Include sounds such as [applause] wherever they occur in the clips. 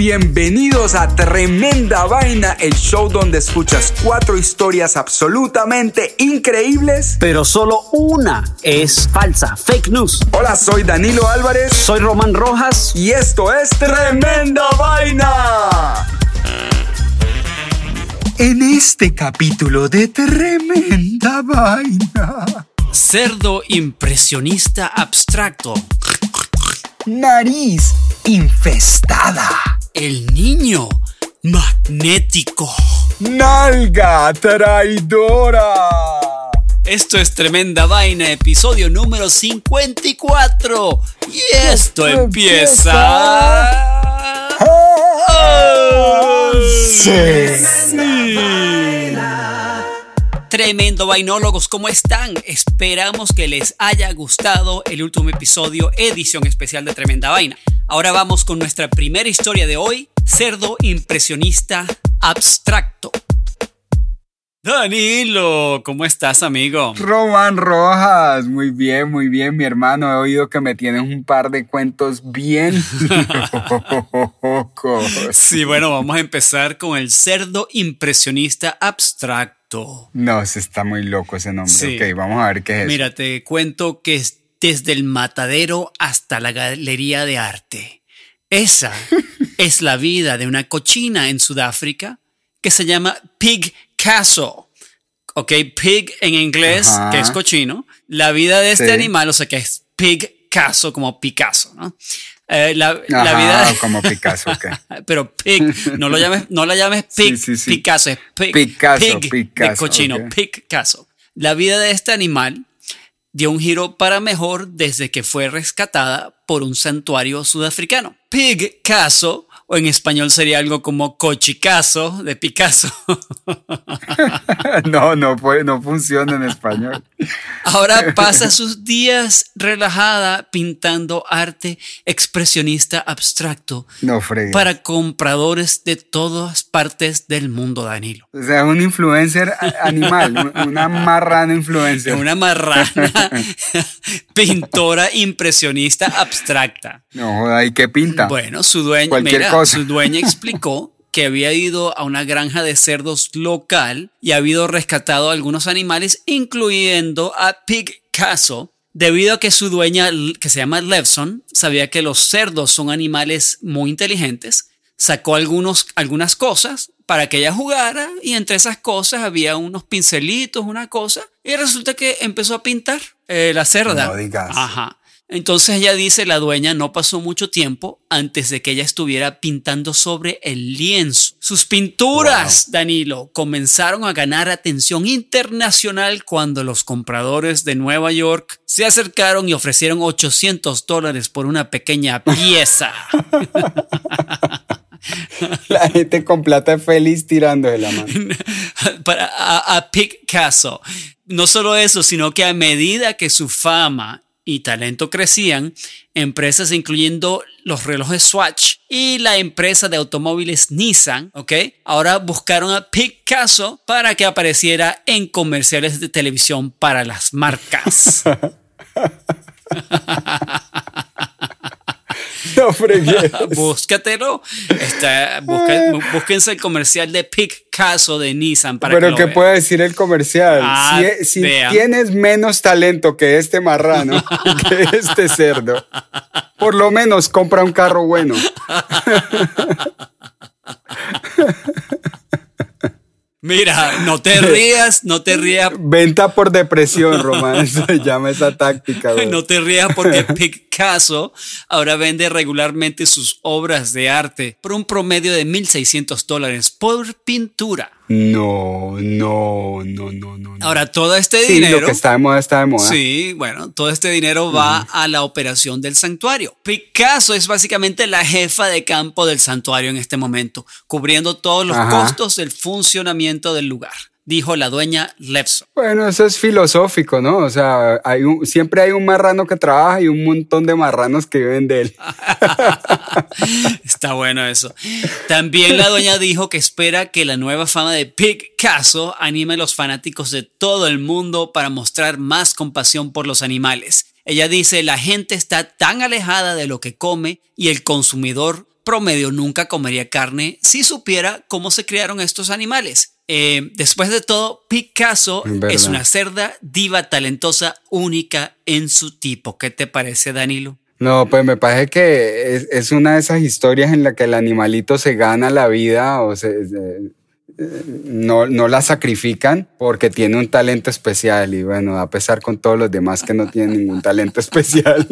bienvenidos a Tremenda Vaina, el show donde escuchas cuatro historias absolutamente increíbles. Pero solo una es falsa, fake news. Hola, soy Danilo Álvarez. Soy Román Rojas. Y esto es Tremenda Vaina. En este capítulo de Tremenda Vaina. Cerdo impresionista abstracto. Nariz infestada. El niño magnético. Nalga traidora. Esto es Tremenda Vaina, episodio número 54. Y esto empieza... ¡Oh, sí. Tremendo vainólogos, ¿cómo están? Esperamos que les haya gustado el último episodio, edición especial de Tremenda Vaina. Ahora vamos con nuestra primera historia de hoy, cerdo impresionista abstracto. Danilo, ¿cómo estás, amigo? Román Rojas, muy bien, muy bien, mi hermano. He oído que me tienes un par de cuentos bien [laughs] locos. Sí, bueno, vamos a empezar con el cerdo impresionista abstracto. No, se está muy loco ese nombre. Sí. Ok, vamos a ver qué es. Mira, te cuento que es desde el matadero hasta la galería de arte. Esa [laughs] es la vida de una cochina en Sudáfrica que se llama Pig Castle. Ok, pig en inglés, Ajá. que es cochino. La vida de este Sí. animal, o sea, que es Pig Castle, como Picasso, ¿no? Eh, la, la Ajá, vida. como Picasso, ok. [laughs] Pero pig, no lo llames, no la llames pig, Sí, sí, sí. Picasso, es pig, Picasso, pig Picasso, de cochino, ok. Picasso. La vida de este animal dio un giro para mejor desde que fue rescatada por un santuario sudafricano. Picasso, o en español sería algo como cochicazo de Picasso. [laughs] No, no, puede, no funciona en español. Ahora pasa sus días relajada pintando arte expresionista abstracto No fregues. para compradores de todas partes del mundo, Danilo. O sea, un influencer animal, un- [laughs] una marrana influencer. Una marrana [laughs] pintora impresionista abstracta. No ¿y qué pinta? Bueno, su dueña, Cualquier mira, cosa. su dueña explicó que había ido a una granja de cerdos local y ha habido rescatado algunos animales, incluyendo a Pig Castle, debido a que su dueña, que se llama Levson, sabía que los cerdos son animales muy inteligentes, sacó algunos, algunas cosas para que ella jugara y entre esas cosas había unos pincelitos, una cosa, y resulta que empezó a pintar eh, la cerda. No digas. Ajá. Entonces ella dice, la dueña no pasó mucho tiempo antes de que ella estuviera pintando sobre el lienzo. Sus pinturas, Danilo, comenzaron a ganar atención internacional cuando los compradores de Nueva York se acercaron y ofrecieron 800 dólares por una pequeña pieza. [laughs] [laughs] La gente con plata es feliz tirando de la mano. [laughs] para, a, a Picasso. No solo eso, sino que a medida que su fama y talento crecían, empresas incluyendo los relojes Swatch y la empresa de automóviles Nissan, ¿ok? Ahora buscaron a Picasso para que apareciera en comerciales de televisión para las marcas. [laughs] No fregues. [laughs] Búscatelo. Está, busca- búsquense el comercial de Picasso de Nissan para que Pero ¿qué vean. puede decir el comercial? Ah, si e- si tienes menos talento que este marrano, [laughs] que este cerdo, por lo menos compra un carro bueno. [laughs] Mira, no te [laughs] rías, no te rías, Venta por depresión, Román. [laughs] Se llama esa táctica. no te rías porque [laughs] Picasso ahora vende regularmente sus obras de arte por un promedio de 1.600 dólares por pintura. No, no, no, no, no. Ahora, todo este sí, dinero... lo que está de moda está de moda. Sí, bueno, todo este dinero va a la operación del santuario. Picasso es básicamente la jefa de campo del santuario en este momento, cubriendo todos los Ajá. costos del funcionamiento del lugar, dijo la dueña Levson. Bueno, eso es filosófico, ¿no? O sea, hay un, siempre hay un marrano que trabaja y un montón de marranos que viven de él. [laughs] Está bueno eso. También la dueña dijo que espera que la nueva fama de Picasso anime a los fanáticos de todo el mundo para mostrar más compasión por los animales. Ella dice, la gente está tan alejada de lo que come y el consumidor promedio nunca comería carne si supiera cómo se criaron estos animales. Eh, después de todo, Picasso es una cerda diva talentosa única en su tipo. ¿Qué te parece, Danilo? No, pues me parece que es, una de esas historias en la que el animalito se gana la vida o se, no, no la sacrifican porque tiene un talento especial y bueno, a pesar con todos los demás que no tienen ningún talento [laughs] especial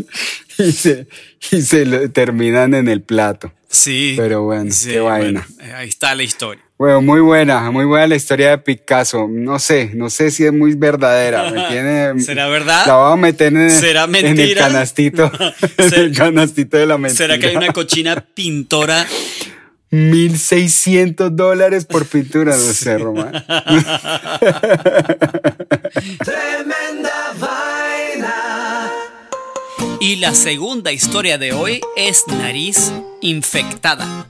y se, y se terminan en el plato. Sí. Pero bueno, qué vaina. Eh, ahí está la historia. Bueno, muy buena, muy buena la historia de Picasso. No sé, no sé si es muy verdadera. ¿me [laughs] tiene, ¿Será verdad? La voy a meter en, en el canastito, [laughs] en el canastito de la mentira. ¿Será que hay una cochina pintora 1600 dólares por pintura, no sé, Román. [laughs] Tremenda vaina. Y la segunda historia de hoy es nariz infectada.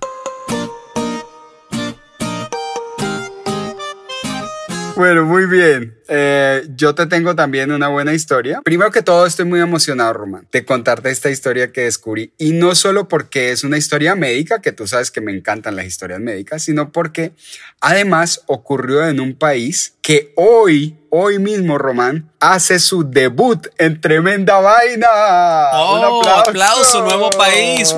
Bueno, muy bien. Eh, yo te tengo también una buena historia. Primero que todo, estoy muy emocionado, Román, de contarte esta historia que descubrí. Y no solo porque es una historia médica, que tú sabes que me encantan las historias médicas, sino porque además ocurrió en un país que hoy, hoy mismo, Román, hace su debut en Tremenda Vaina. ¡Oh, un aplauso! nuevo país!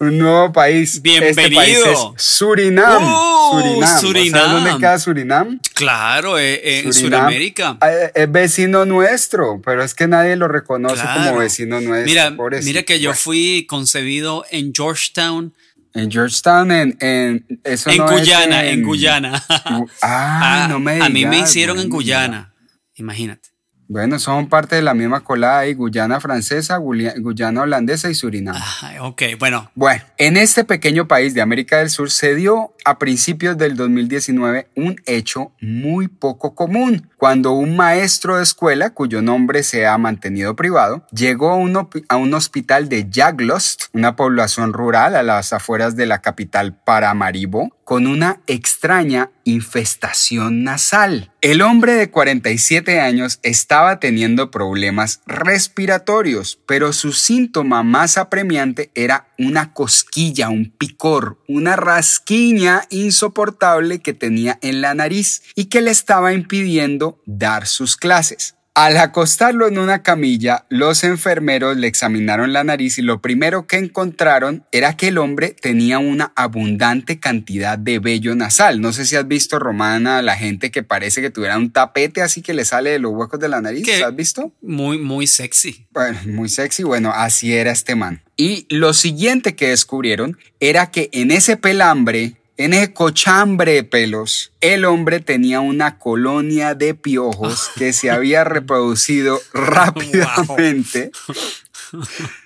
Un nuevo país. Bienvenido. Este país es Surinam. Uh, Surinam. dónde queda Surinam? Claro, eh, en Sudamérica. Eh, es vecino nuestro, pero es que nadie lo reconoce como vecino nuestro. Mira, mira que yo fui concebido en Georgetown. En Georgetown, en, en eso en Guyana, en, Guyana. ah, [laughs] ah, no me digas. A mí me hicieron en Guyana, imagínate. Bueno, son parte de la misma colada y Guyana francesa, Guyana holandesa y Surinam. Ah, ok, bueno. Bueno, en este pequeño país de América del Sur se dio a principios del 2019 un hecho muy poco común, cuando un maestro de escuela, cuyo nombre se ha mantenido privado, llegó a un, a un hospital de Jaglost, una población rural a las afueras de la capital Paramaribo, con una extraña infestación nasal. El hombre de 47 años estaba teniendo problemas respiratorios, pero su síntoma más apremiante era una cosquilla, un picor, una rasquiña insoportable que tenía en la nariz y que le estaba impidiendo dar sus clases. Al acostarlo en una camilla, los enfermeros le examinaron la nariz y lo primero que encontraron era que el hombre tenía una abundante cantidad de vello nasal. No sé si has visto, Romana, la gente que parece que tuviera un tapete así que le sale de los huecos de la nariz. ¿Has visto? Muy, muy sexy. Bueno, muy sexy. Bueno, así era este man. Y lo siguiente que descubrieron era que en ese pelambre en ese cochambre de pelos, el hombre tenía una colonia de piojos que se [laughs] había reproducido rápidamente.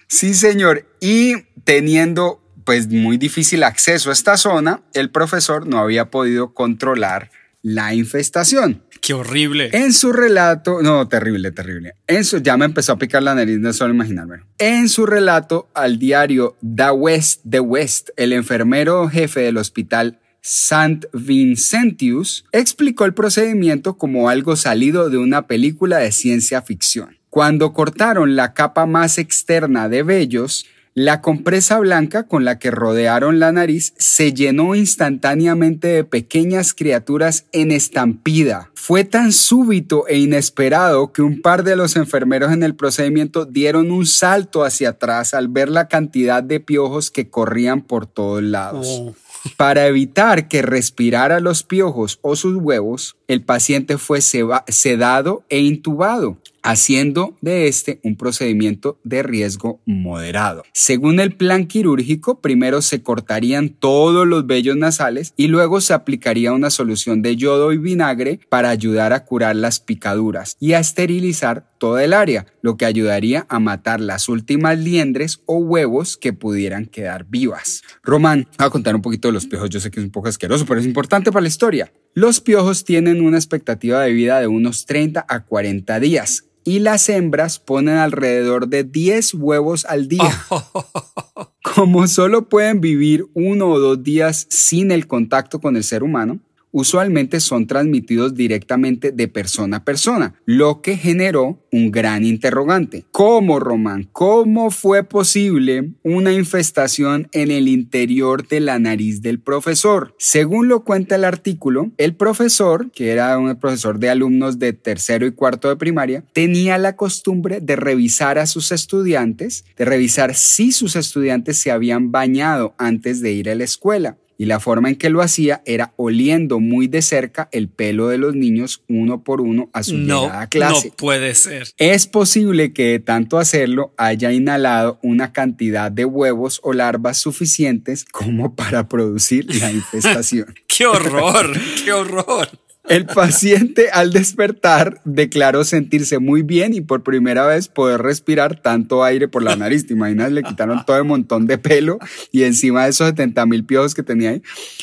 Sí, señor. Y teniendo pues muy difícil acceso a esta zona, el profesor no había podido controlar la infestación. Qué horrible. En su relato, no, terrible, terrible. En su, ya me empezó a picar la nariz, no solo imaginarme. En su relato al diario The West, The West, el enfermero jefe del hospital St. Vincentius explicó el procedimiento como algo salido de una película de ciencia ficción. Cuando cortaron la capa más externa de vellos, la compresa blanca con la que rodearon la nariz se llenó instantáneamente de pequeñas criaturas en estampida. Fue tan súbito e inesperado que un par de los enfermeros en el procedimiento dieron un salto hacia atrás al ver la cantidad de piojos que corrían por todos lados. Oh. Para evitar que respirara los piojos o sus huevos, el paciente fue sedado e intubado haciendo de este un procedimiento de riesgo moderado. Según el plan quirúrgico, primero se cortarían todos los vellos nasales y luego se aplicaría una solución de yodo y vinagre para ayudar a curar las picaduras y a esterilizar toda el área, lo que ayudaría a matar las últimas liendres o huevos que pudieran quedar vivas. Román, voy a contar un poquito de los piojos, yo sé que es un poco asqueroso, pero es importante para la historia. Los piojos tienen una expectativa de vida de unos 30 a 40 días y las hembras ponen alrededor de 10 huevos al día. [laughs] Como solo pueden vivir uno o dos días sin el contacto con el ser humano, usualmente son transmitidos directamente de persona a persona, lo que generó un gran interrogante. ¿Cómo, Román? ¿Cómo fue posible una infestación en el interior de la nariz del profesor? Según lo cuenta el artículo, el profesor, que era un profesor de alumnos de tercero y cuarto de primaria, tenía la costumbre de revisar a sus estudiantes, de revisar si sus estudiantes se habían bañado antes de ir a la escuela. Y la forma en que lo hacía era oliendo muy de cerca el pelo de los niños uno por uno a su llegada a clase. No puede ser. Es posible que de tanto hacerlo haya inhalado una cantidad de huevos o larvas suficientes como para producir la [laughs] infestación. ¡Qué horror! ¡Qué horror! El paciente al despertar declaró sentirse muy bien y por primera vez poder respirar tanto aire por la nariz. ¿Te imaginas? Le quitaron todo el montón de pelo y encima de esos 70 mil piojos que tenía ahí.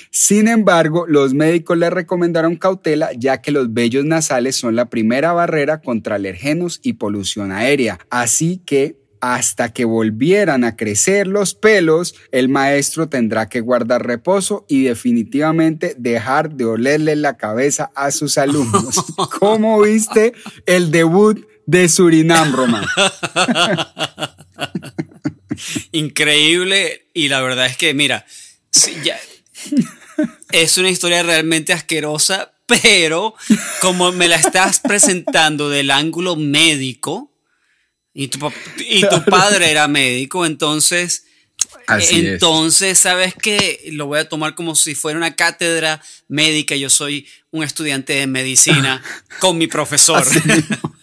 Sin embargo, los médicos le recomendaron cautela ya que los vellos nasales son la primera barrera contra alergenos y polución aérea. Así que hasta que volvieran a crecer los pelos, el maestro tendrá que guardar reposo y definitivamente dejar de olerle la cabeza a sus alumnos. [laughs] ¿Cómo viste el debut de Surinam, Román? [laughs] Increíble y la verdad es que, mira, es una historia realmente asquerosa, pero como me la estás presentando del ángulo médico, y tu, [laughs] y tu padre era médico, entonces... entonces, ¿sabes qué? Lo voy a tomar como si fuera una cátedra médica. Yo soy un estudiante de medicina [laughs] con mi profesor.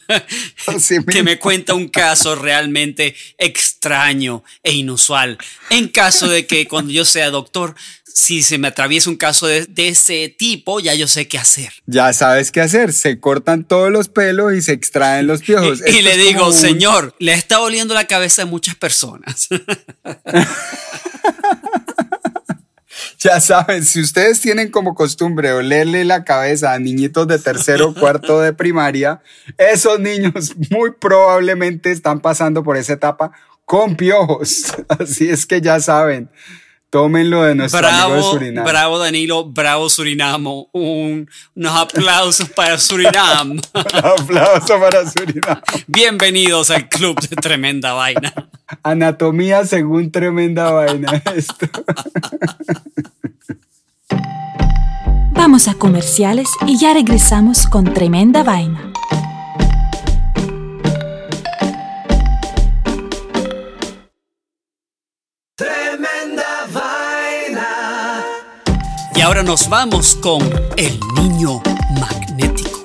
[laughs] que me cuenta un caso realmente extraño e inusual. En caso de que cuando yo sea doctor, si se me atraviesa un caso de, ese tipo, ya yo sé qué hacer. Ya sabes qué hacer. Se cortan todos los pelos y se extraen los piojos. Y, le digo, señor, le está oliendo la cabeza a muchas personas. [laughs] ya saben, si ustedes tienen como costumbre olerle la cabeza a niñitos de tercero o [laughs] cuarto de primaria, esos niños muy probablemente están pasando por esa etapa con piojos. [laughs] Así es que ya saben. Tómenlo de nuestro bravo, amigo de Surinam. Bravo Danilo, bravo Surinamo. Un, unos aplausos para Surinam. [laughs] Un aplauso para Surinam. Bienvenidos al club de Tremenda Vaina. Anatomía según Tremenda Vaina. [laughs] Esto. Vamos a comerciales y ya regresamos con Tremenda Vaina. Y ahora nos vamos con el niño magnético.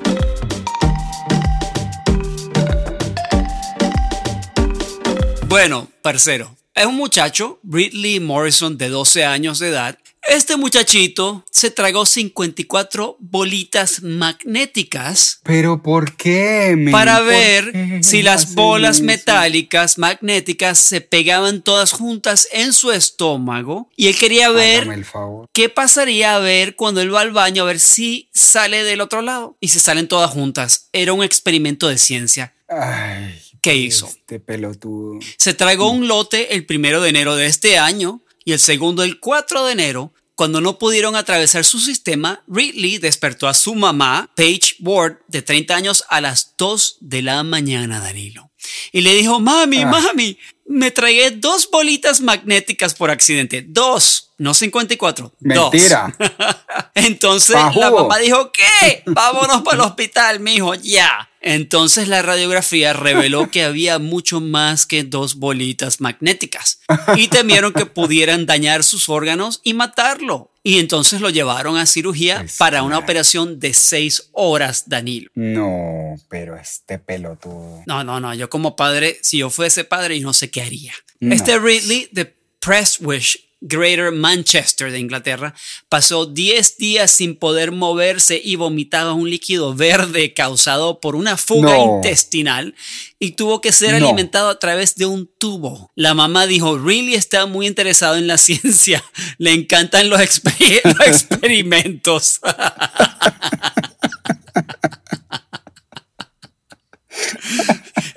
Bueno, parcero, es un muchacho, Ridley Morrison, de 12 años de edad, este muchachito se tragó 54 bolitas magnéticas. ¿Pero por qué? Para ver [laughs] si las bolas metálicas magnéticas se pegaban todas juntas en su estómago. Y él quería ver qué pasaría a ver cuando él va al baño, a ver si sale del otro lado. Y se salen todas juntas. Era un experimento de ciencia. Ay, ¿Qué hizo? Este pelotudo. Se tragó un lote el primero de enero de este año y el segundo el 4 de enero. Cuando no pudieron atravesar su sistema, Ridley despertó a su mamá, Paige Ward, de 30 años, a las 2 de la mañana, Danilo. Y le dijo, mami, ah. mami, me tragué dos bolitas magnéticas por accidente. Dos, no 54. Mentira. Dos. [laughs] Entonces la mamá dijo, ¿qué? Vámonos para el hospital, mijo, ya. Entonces la radiografía reveló que había mucho más que dos bolitas magnéticas y temieron que pudieran dañar sus órganos y matarlo. Y entonces lo llevaron a cirugía para una operación de seis horas, Danilo. No, pero este pelotudo. No, no, no. Yo como padre, si yo fuese padre, yo no sé qué haría. Este Ridley de Presswish Greater Manchester de Inglaterra, pasó 10 días sin poder moverse y vomitaba un líquido verde causado por una fuga intestinal y tuvo que ser alimentado a través de un tubo. La mamá dijo, Really está muy interesado en la [laughs] ciencia, le encantan los, [laughs] los experimentos. [laughs]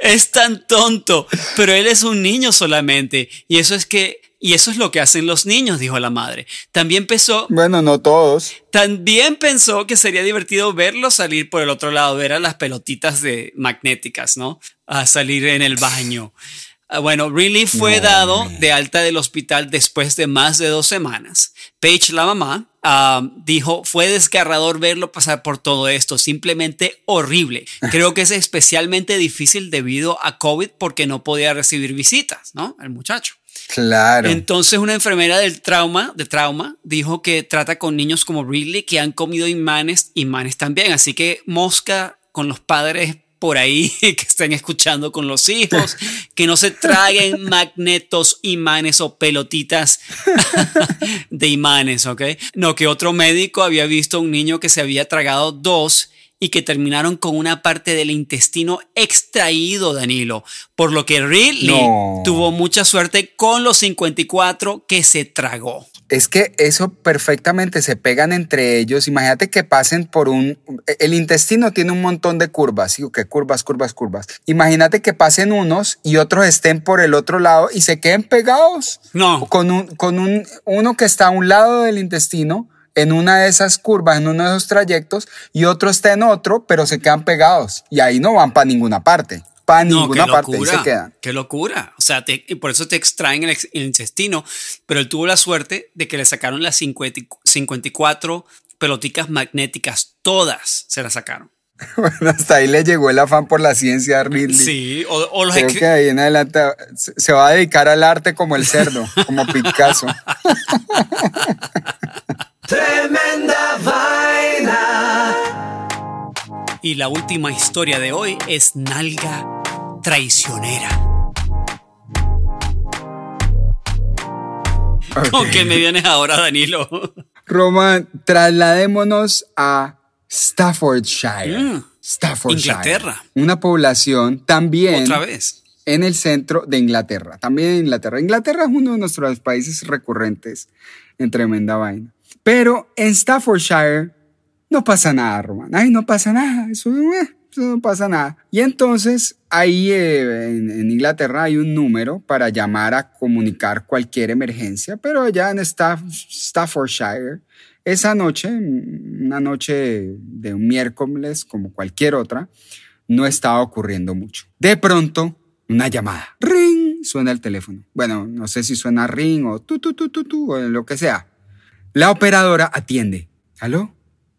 es tan tonto, pero él es un niño solamente. Y eso es que y eso es lo que hacen los niños, dijo la madre. También pensó. Bueno, no todos. También pensó que sería divertido verlo salir por el otro lado, ver a las pelotitas de magnéticas, ¿no? A salir en el baño. Ah, bueno, Ridley fue dado de alta del hospital después de más de dos semanas. Paige, la mamá, ah, dijo, fue desgarrador verlo pasar por todo esto, simplemente horrible. [laughs] Creo que es especialmente difícil debido a COVID porque no podía recibir visitas, ¿no? El muchacho. Claro. Entonces una enfermera del trauma, de trauma, dijo que trata con niños como Ridley que han comido imanes, imanes también. Así que mosca con los padres por ahí [laughs] que estén escuchando con los hijos, que no se traguen [laughs] magnetos, imanes o pelotitas [laughs] de imanes, ¿ok? No, que otro médico había visto a un niño que se había tragado dos y que terminaron con una parte del intestino extraído, Danilo. Por lo que Ridley tuvo mucha suerte con los 54 que se tragó. Es que eso perfectamente se pegan entre ellos. Imagínate que pasen por un... El intestino tiene un montón de curvas, ¿sí? que curvas, curvas, curvas. Imagínate que pasen unos y otros estén por el otro lado y se queden pegados. No. Con, un, con un, uno que está a un lado del intestino en una de esas curvas, en uno de esos trayectos, y otro está en otro, pero se quedan pegados. Y ahí no van para ninguna parte. Para ninguna parte, y se quedan. Qué locura. O sea, por eso te extraen el, intestino. Pero él tuvo la suerte de que le sacaron las 54 peloticas magnéticas. Todas se las sacaron. [laughs] Bueno, hasta ahí le llegó el afán por la ciencia a Ridley. Sí, o, los Creo que ahí en adelante se va a dedicar al arte como el cerdo, como Picasso. [laughs] Tremenda vaina. Y la última historia de hoy es Nalga Traicionera. ¿Con qué me vienes ahora, Danilo? Roman, trasladémonos a Staffordshire. Mm. Staffordshire. Inglaterra. Una población también. Otra vez. En el centro de Inglaterra. También en Inglaterra. Inglaterra es uno de nuestros países recurrentes en tremenda vaina. Pero en Staffordshire no pasa nada, Román. Ay, no pasa nada. Eso, eh, no pasa nada. Y entonces ahí eh, en, Inglaterra hay un número para llamar a comunicar cualquier emergencia, pero allá en Staffordshire, esa noche, una noche de un miércoles como cualquier otra, no estaba ocurriendo mucho. De pronto, una llamada. Ring, suena el teléfono. Bueno, no sé si suena ring o tu, tu, tu, tu, tu, o lo que sea. La operadora atiende. ¿Aló?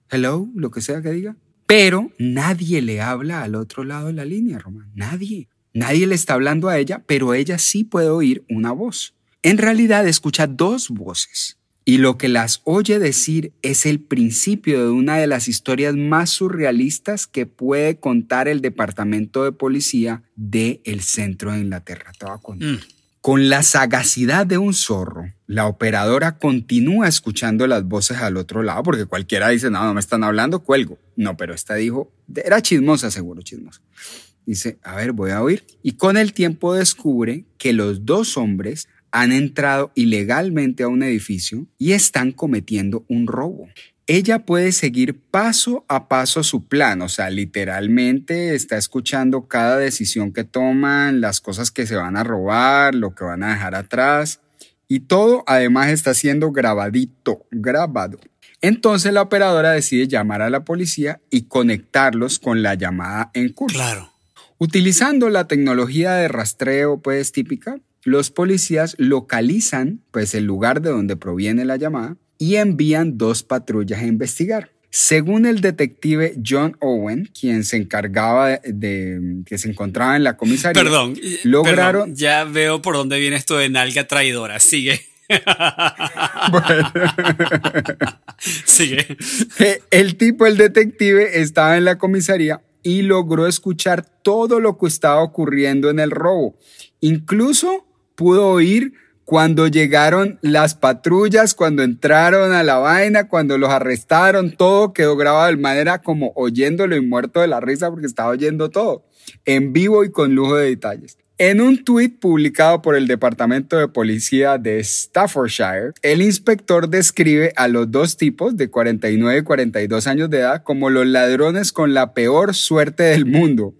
¿Hello? Lo que sea que diga. Pero nadie le habla al otro lado de la línea, Román. Nadie. Nadie le está hablando a ella, pero ella sí puede oír una voz. En realidad escucha dos voces. Y lo que las oye decir es el principio de una de las historias más surrealistas que puede contar el departamento de policía del el centro de Inglaterra. Con la sagacidad de un zorro, la operadora continúa escuchando las voces al otro lado, porque cualquiera dice, no, no me están hablando, cuelgo. No, pero esta dijo, era chismosa, seguro, chismosa. Dice, a ver, voy a oír. Y con el tiempo descubre que los dos hombres han entrado ilegalmente a un edificio y están cometiendo un robo ella puede seguir paso a paso su plan, o sea, literalmente está escuchando cada decisión que toman, las cosas que se van a robar, lo que van a dejar atrás, y todo además está siendo grabadito, grabado. Entonces la operadora decide llamar a la policía y conectarlos con la llamada en curso. Claro. Utilizando la tecnología de rastreo pues típica, los policías localizan pues el lugar de donde proviene la llamada y envían dos patrullas a investigar. Según el detective John Owen, quien se encargaba de, que se encontraba en la comisaría, perdón, lograron. ya veo por dónde viene esto de nalga traidora. Sigue. [laughs] Bueno. [laughs] Sigue. Eh, el tipo, el detective, estaba en la comisaría y logró escuchar todo lo que estaba ocurriendo en el robo. Incluso pudo oír cuando llegaron las patrullas, cuando entraron a la vaina, cuando los arrestaron, todo quedó grabado de manera como oyéndolo y muerto de la risa porque estaba oyendo todo, en vivo y con lujo de detalles. En un tuit publicado por el Departamento de Policía de Staffordshire, el inspector describe a los dos tipos de 49 y 42 años de edad como los ladrones con la peor suerte del mundo,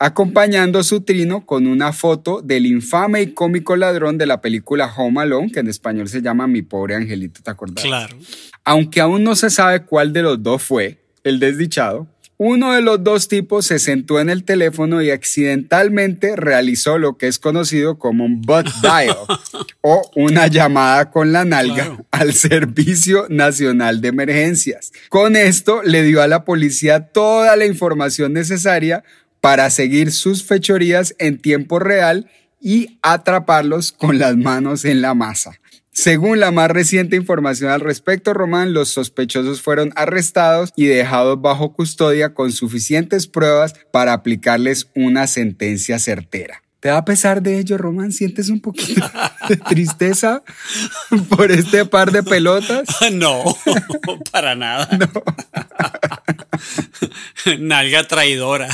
acompañando su trino con una foto del infame y cómico ladrón de la película Home Alone, que en español se llama Mi pobre angelito, ¿te acordás? Claro. Aunque aún no se sabe cuál de los dos fue, el desdichado, uno de los dos tipos se sentó en el teléfono y accidentalmente realizó lo que es conocido como un butt [laughs] dial o una llamada con la nalga al Servicio Nacional de Emergencias. Con esto le dio a la policía toda la información necesaria para seguir sus fechorías en tiempo real y atraparlos con las manos en la masa. Según la más reciente información al respecto, Román, los sospechosos fueron arrestados y dejados bajo custodia con suficientes pruebas para aplicarles una sentencia certera. ¿Te da pesar de ello, Román? ¿Sientes un poquito [laughs] de tristeza por este par de pelotas? [laughs] No, para nada. [laughs] Nalga traidora.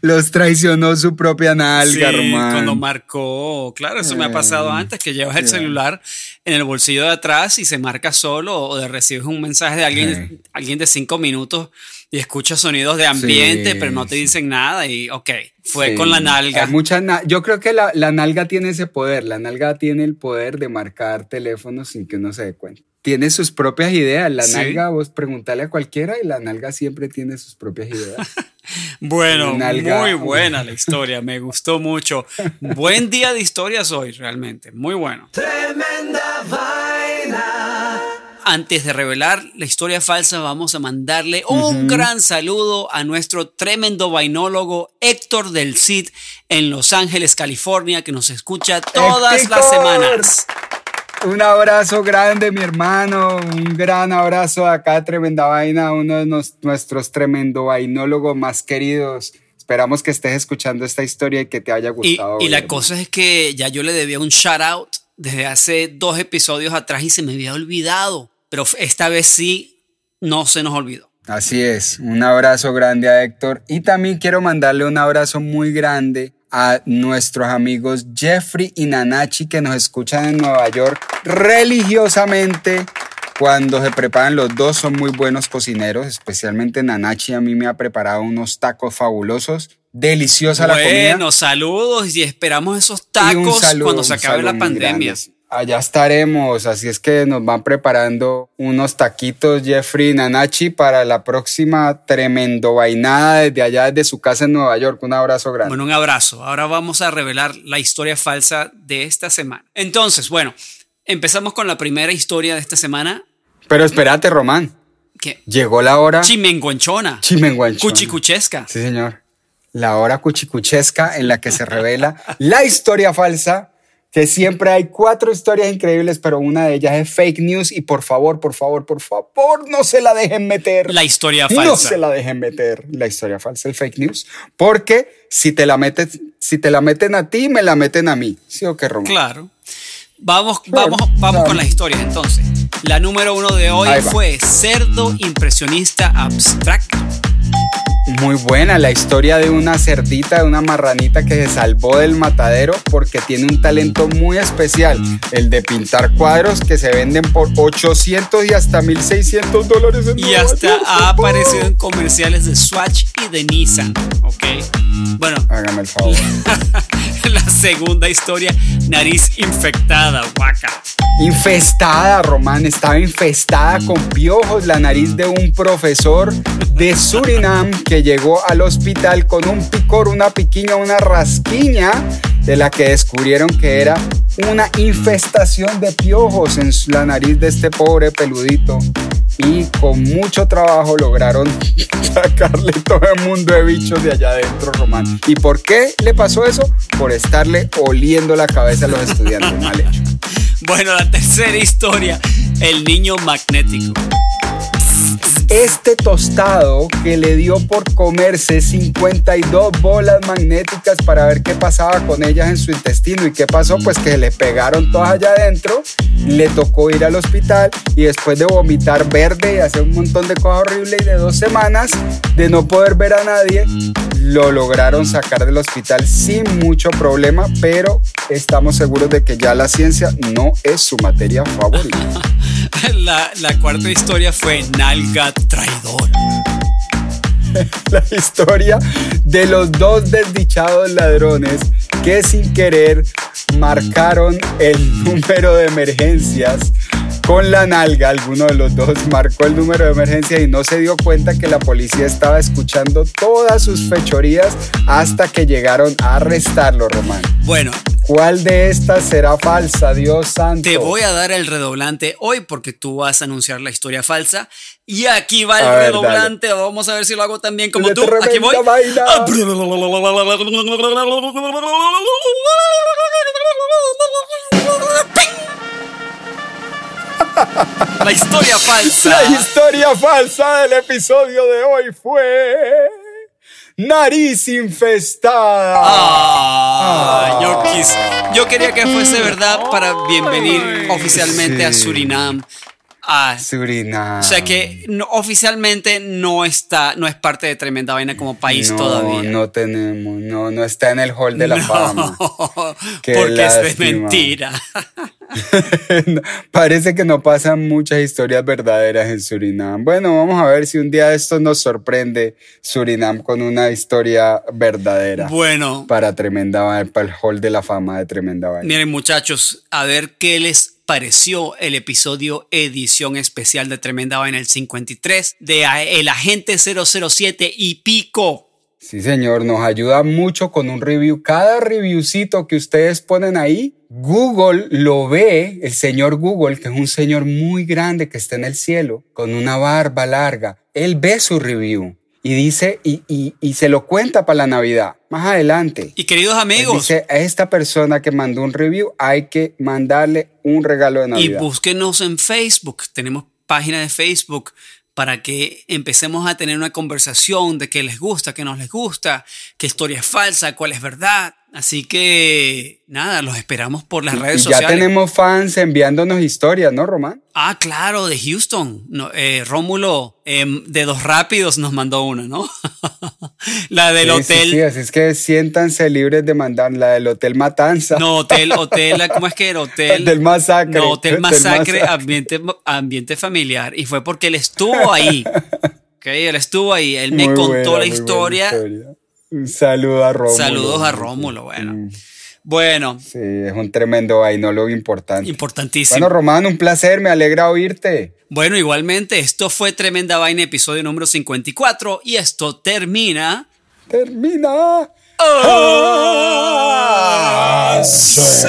Los traicionó su propia nalga, sí, Román. Cuando marcó, claro, eso me ha pasado Eh, antes, que llevas el celular en el bolsillo de atrás y se marca solo o de recibes un mensaje de alguien, Sí. alguien de cinco minutos y escuchas sonidos de ambiente, Sí, pero no te sí. dicen nada y ok, fue Sí. con la nalga. Hay mucha na- Yo creo que la, la nalga tiene ese poder. La nalga tiene el poder de marcar teléfonos sin que uno se dé cuenta. Tiene sus propias ideas. La Sí. nalga, vos preguntarle a cualquiera y la nalga siempre tiene sus propias ideas. [laughs] Bueno, Nalga. muy buena la historia, me gustó mucho. Buen día de historias hoy, realmente, muy bueno. Antes de revelar la historia falsa, vamos a mandarle un gran saludo a nuestro tremendo vainólogo Héctor del Cid en Los Ángeles, California, que nos escucha todas las semanas. Un abrazo grande, mi hermano. Un gran abrazo acá, Tremenda Vaina, uno de nos- nuestros tremendo vainólogos más queridos. Esperamos que estés escuchando esta historia y que te haya Y, gustado. y la hermano. cosa es que ya yo le debía un shout out desde hace dos episodios atrás y se me había olvidado. Pero esta vez sí no se nos olvidó. Así es, un abrazo grande a Héctor y también quiero mandarle un abrazo muy grande a nuestros amigos Jeffrey y Nanachi que nos escuchan en Nueva York religiosamente cuando se preparan los dos son muy buenos cocineros, especialmente Nanachi a mí me ha preparado unos tacos fabulosos, deliciosa la comida. Bueno, saludos y esperamos esos tacos saludo, cuando se acabe la pandemia. grande. Allá estaremos, así es que nos van preparando unos taquitos Jeffrey y Nanachi para la próxima tremendo vainada desde allá, desde su casa en Nueva York. Un abrazo grande. Bueno, un abrazo. Ahora vamos a revelar la historia falsa de esta semana. Entonces, bueno, empezamos con la primera historia de esta semana. Pero espérate, Román, Que llegó la hora chimenguanchona, chimenguanchona. cuchicuchesca. Sí, señor. La hora cuchicuchesca en la que se revela la historia falsa, que siempre hay cuatro historias increíbles, pero una de ellas es fake news y por favor, por favor, por favor, no se la dejen meter. La historia No falsa. se la dejen meter, la historia falsa, el fake news, porque si te la metes, si te la meten a ti, me la meten a mí. ¿Sí o qué, Román? Claro. Vamos, Claro, vamos, vamos claro. con las historias entonces. La número uno de hoy fue Cerdo Impresionista Abstracto. Muy buena la historia de una cerdita, de una marranita que se salvó del matadero porque tiene un talento muy especial, el de pintar cuadros que se venden por 800 y hasta 1600 dólares en Y hasta York. ha aparecido en comerciales de Swatch y de Nissan. Ok. Bueno, Hágame el favor. [laughs] la segunda historia, nariz infectada, guaca. Infestada, Román, estaba infestada con piojos la nariz de un profesor de Surinam [laughs] llegó al hospital con un picor, una piquiña, una rasquiña de la que descubrieron que era una infestación de piojos en la nariz de este pobre peludito. Y con mucho trabajo lograron [laughs] sacarle todo el mundo de bichos de allá adentro, Román. ¿Y por qué le pasó eso? Por estarle oliendo la cabeza a los estudiantes. Mal hecho. [laughs] Bueno, la tercera historia, el niño magnético. Este tostado que le dio por comerse 52 bolas magnéticas para ver qué pasaba con ellas en su intestino y qué pasó, pues que le pegaron todas allá adentro, le tocó ir al hospital y después de vomitar verde y hacer un montón de cosas horribles y de dos semanas de no poder ver a nadie, lo lograron sacar del hospital sin mucho problema, pero estamos seguros de que ya la ciencia no es su materia favorita. [laughs] [laughs] La, cuarta historia fue Nalga Traidor. [laughs] la historia de los dos desdichados ladrones que sin querer marcaron el número de emergencias con la nalga. Alguno de los dos marcó el número de emergencia y no se dio cuenta que la policía estaba escuchando todas sus fechorías hasta que llegaron a arrestarlo, Román. Bueno. ¿Cuál de estas será falsa, Dios santo? Te voy a dar el redoblante hoy porque tú vas a anunciar la historia falsa. Y aquí va el redoblante. Vamos a ver si lo hago también como tú. Aquí voy. [laughs] La historia falsa. La historia falsa del episodio de hoy fue. Nariz infestada. Ah, ah. Yo quería que fuese verdad para bienvenir oficialmente a Surinam. Ah, Surinam. O sea que oficialmente no está, no es parte de Tremenda Vaina como país todavía. No tenemos, no, no está en el hall de la fama. [laughs] porque es mentira. [laughs] Parece que no pasan muchas historias verdaderas en Surinam. Bueno, vamos a ver si un día esto nos sorprende Surinam con una historia verdadera. Bueno. Para Tremenda para el hall de la fama de Tremenda Vaina. Miren, muchachos, a ver qué les pareció el episodio edición especial de Tremenda Vaina el 53 de El Agente 007 y Pico. Sí, señor, nos ayuda mucho con un review. Cada reviewcito que ustedes ponen ahí, Google lo ve, el señor Google, que es un señor muy grande que está en el cielo, con una barba larga. Él ve su review y dice, y, y, se lo cuenta para la Navidad, más adelante. Y queridos amigos. dice, a esta persona que mandó un review hay que mandarle un regalo de Navidad. Y búsquenos en Facebook, tenemos página de Facebook para que empecemos a tener una conversación de qué les gusta, qué no les gusta, qué historia es falsa, cuál es verdad. Así que nada, los esperamos por las redes sociales. Ya tenemos fans enviándonos historias, ¿no, Román? Ah, claro, de Houston. No, eh, Rómulo em, de Dos Rápidos nos mandó una, ¿no? [laughs] la del hotel. Sí, así es que siéntanse libres de mandar la del Hotel Matanza. No, Hotel, Hotel, ¿cómo es que era? Hotel. Del Masacre. No, Hotel Masacre, Ambiente, ambiente familiar. Y fue porque él estuvo ahí. [laughs] ok, él estuvo ahí. Él me contó la historia un saludo a Rómulo. Saludos a Rómulo, bueno. Mm. Bueno. Sí, es un tremendo vainólogo importante. Importantísimo. Bueno, Román, un placer, me alegra oírte. Bueno, igualmente, esto fue Tremenda Vaina, episodio número 54, y esto termina. ¡Termina! ¡Ah! sí.